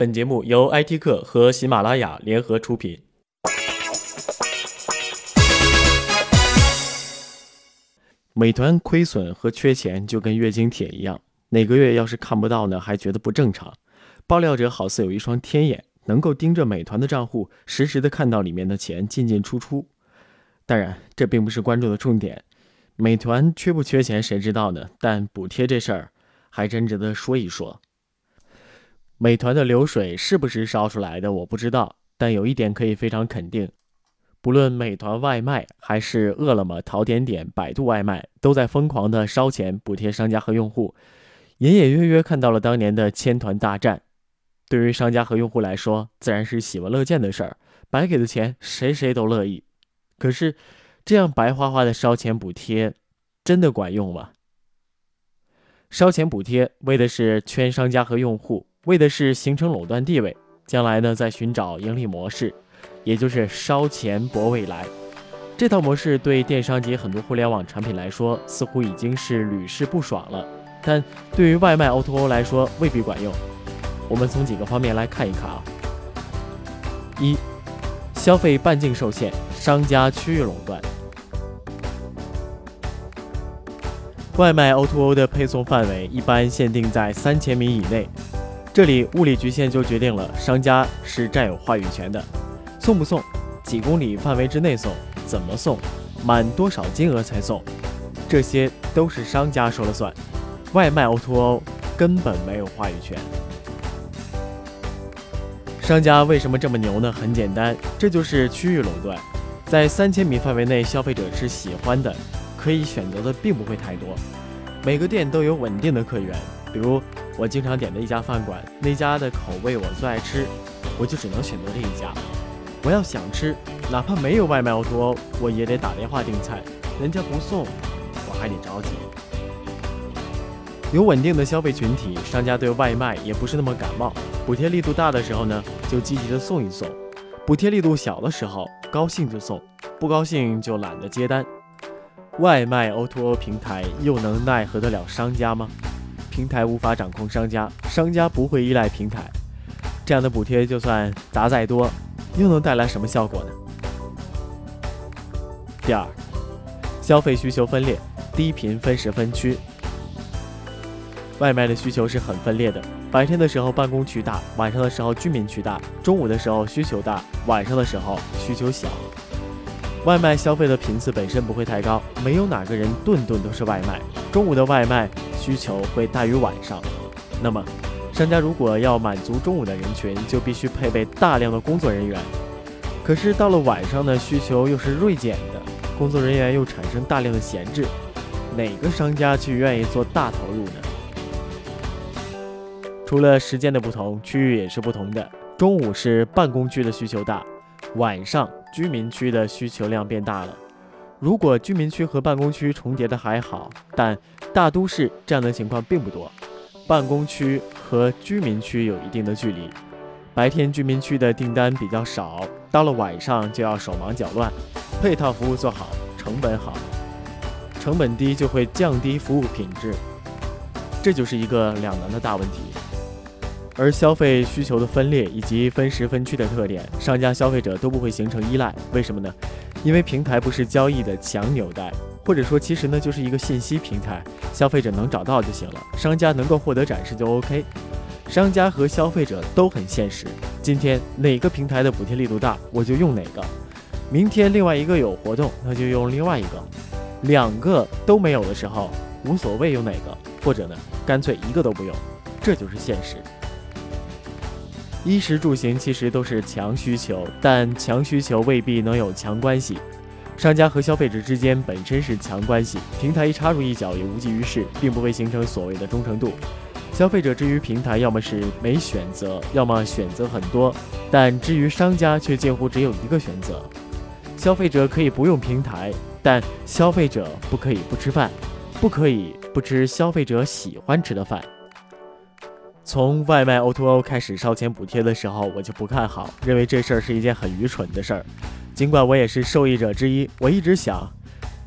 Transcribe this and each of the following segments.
本节目由 IT 客和喜马拉雅联合出品。美团亏损和缺钱就跟月经帖一样，哪个月要是看不到呢，还觉得不正常。爆料者好似有一双天眼，能够盯着美团的账户，实时的看到里面的钱进进出出。当然，这并不是关注的重点。美团缺不缺钱，谁知道呢？但补贴这事儿，还真值得说一说。美团的流水是不是烧出来的，我不知道。但有一点可以非常肯定，不论美团外卖还是饿了么、淘点点、百度外卖，都在疯狂的烧钱补贴商家和用户，隐隐约约看到了当年的千团大战。对于商家和用户来说，自然是喜闻乐见的事儿，白给的钱谁谁都乐意。可是，这样白花花的烧钱补贴，真的管用吗？烧钱补贴为的是圈商家和用户。为的是形成垄断地位，将来呢再寻找盈利模式，也就是烧钱博未来。这套模式对电商及很多互联网产品来说，似乎已经是屡试不爽了。但对于外卖 O2O 来说，未必管用。我们从几个方面来看一看啊。一、消费半径受限，商家区域垄断。外卖 O2O 的配送范围一般限定在三千米以内。这里物理局限就决定了商家是占有话语权的，送不送，几公里范围之内送，怎么送，满多少金额才送，这些都是商家说了算，外卖 O2O 根本没有话语权。商家为什么这么牛呢？很简单，这就是区域垄断，在三千米范围内，消费者是喜欢的，可以选择的并不会太多，每个店都有稳定的客源，比如。我经常点的一家饭馆，那家的口味我最爱吃，我就只能选择这一家。我要想吃，哪怕没有外卖 O2O，我也得打电话订菜，人家不送，我还得着急。有稳定的消费群体，商家对外卖也不是那么感冒。补贴力度大的时候呢，就积极的送一送；补贴力度小的时候，高兴就送，不高兴就懒得接单。外卖 O2O 平台又能奈何得了商家吗？平台无法掌控商家，商家不会依赖平台，这样的补贴就算砸再多，又能带来什么效果呢？第二，消费需求分裂，低频分时分区。外卖的需求是很分裂的，白天的时候办公区大，晚上的时候居民区大，中午的时候需求大，晚上的时候需求小。外卖消费的频次本身不会太高，没有哪个人顿顿都是外卖。中午的外卖需求会大于晚上，那么商家如果要满足中午的人群，就必须配备大量的工作人员。可是到了晚上呢，需求又是锐减的，工作人员又产生大量的闲置，哪个商家去愿意做大投入呢？除了时间的不同，区域也是不同的。中午是办公区的需求大，晚上。居民区的需求量变大了。如果居民区和办公区重叠的还好，但大都市这样的情况并不多。办公区和居民区有一定的距离，白天居民区的订单比较少，到了晚上就要手忙脚乱。配套服务做好，成本好，成本低就会降低服务品质，这就是一个两难的大问题。而消费需求的分裂以及分时分区的特点，商家、消费者都不会形成依赖。为什么呢？因为平台不是交易的强纽带，或者说其实呢就是一个信息平台，消费者能找到就行了，商家能够获得展示就 OK。商家和消费者都很现实，今天哪个平台的补贴力度大，我就用哪个；明天另外一个有活动，那就用另外一个。两个都没有的时候，无所谓用哪个，或者呢干脆一个都不用，这就是现实。衣食住行其实都是强需求，但强需求未必能有强关系。商家和消费者之间本身是强关系，平台一插入一脚也无济于事，并不会形成所谓的忠诚度。消费者至于平台，要么是没选择，要么选择很多，但至于商家却近乎只有一个选择。消费者可以不用平台，但消费者不可以不吃饭，不可以不吃消费者喜欢吃的饭。从外卖 O2O 开始烧钱补贴的时候，我就不看好，认为这事儿是一件很愚蠢的事儿。尽管我也是受益者之一，我一直想，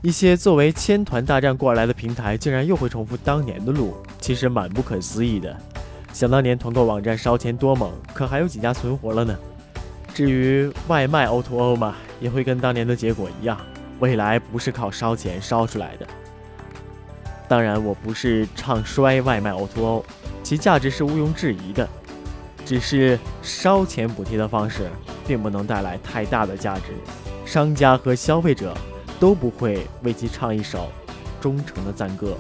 一些作为千团大战过来的平台，竟然又会重复当年的路，其实蛮不可思议的。想当年团购网站烧钱多猛，可还有几家存活了呢？至于外卖 O2O 嘛，也会跟当年的结果一样，未来不是靠烧钱烧出来的。当然，我不是唱衰外卖 O2O，其价值是毋庸置疑的，只是烧钱补贴的方式并不能带来太大的价值，商家和消费者都不会为其唱一首忠诚的赞歌。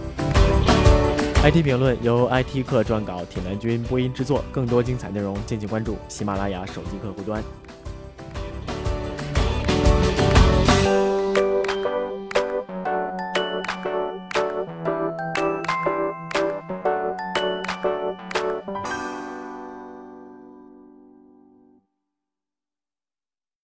IT 评论由 IT 客撰稿，铁男君播音制作。更多精彩内容，敬请关注喜马拉雅手机客户端。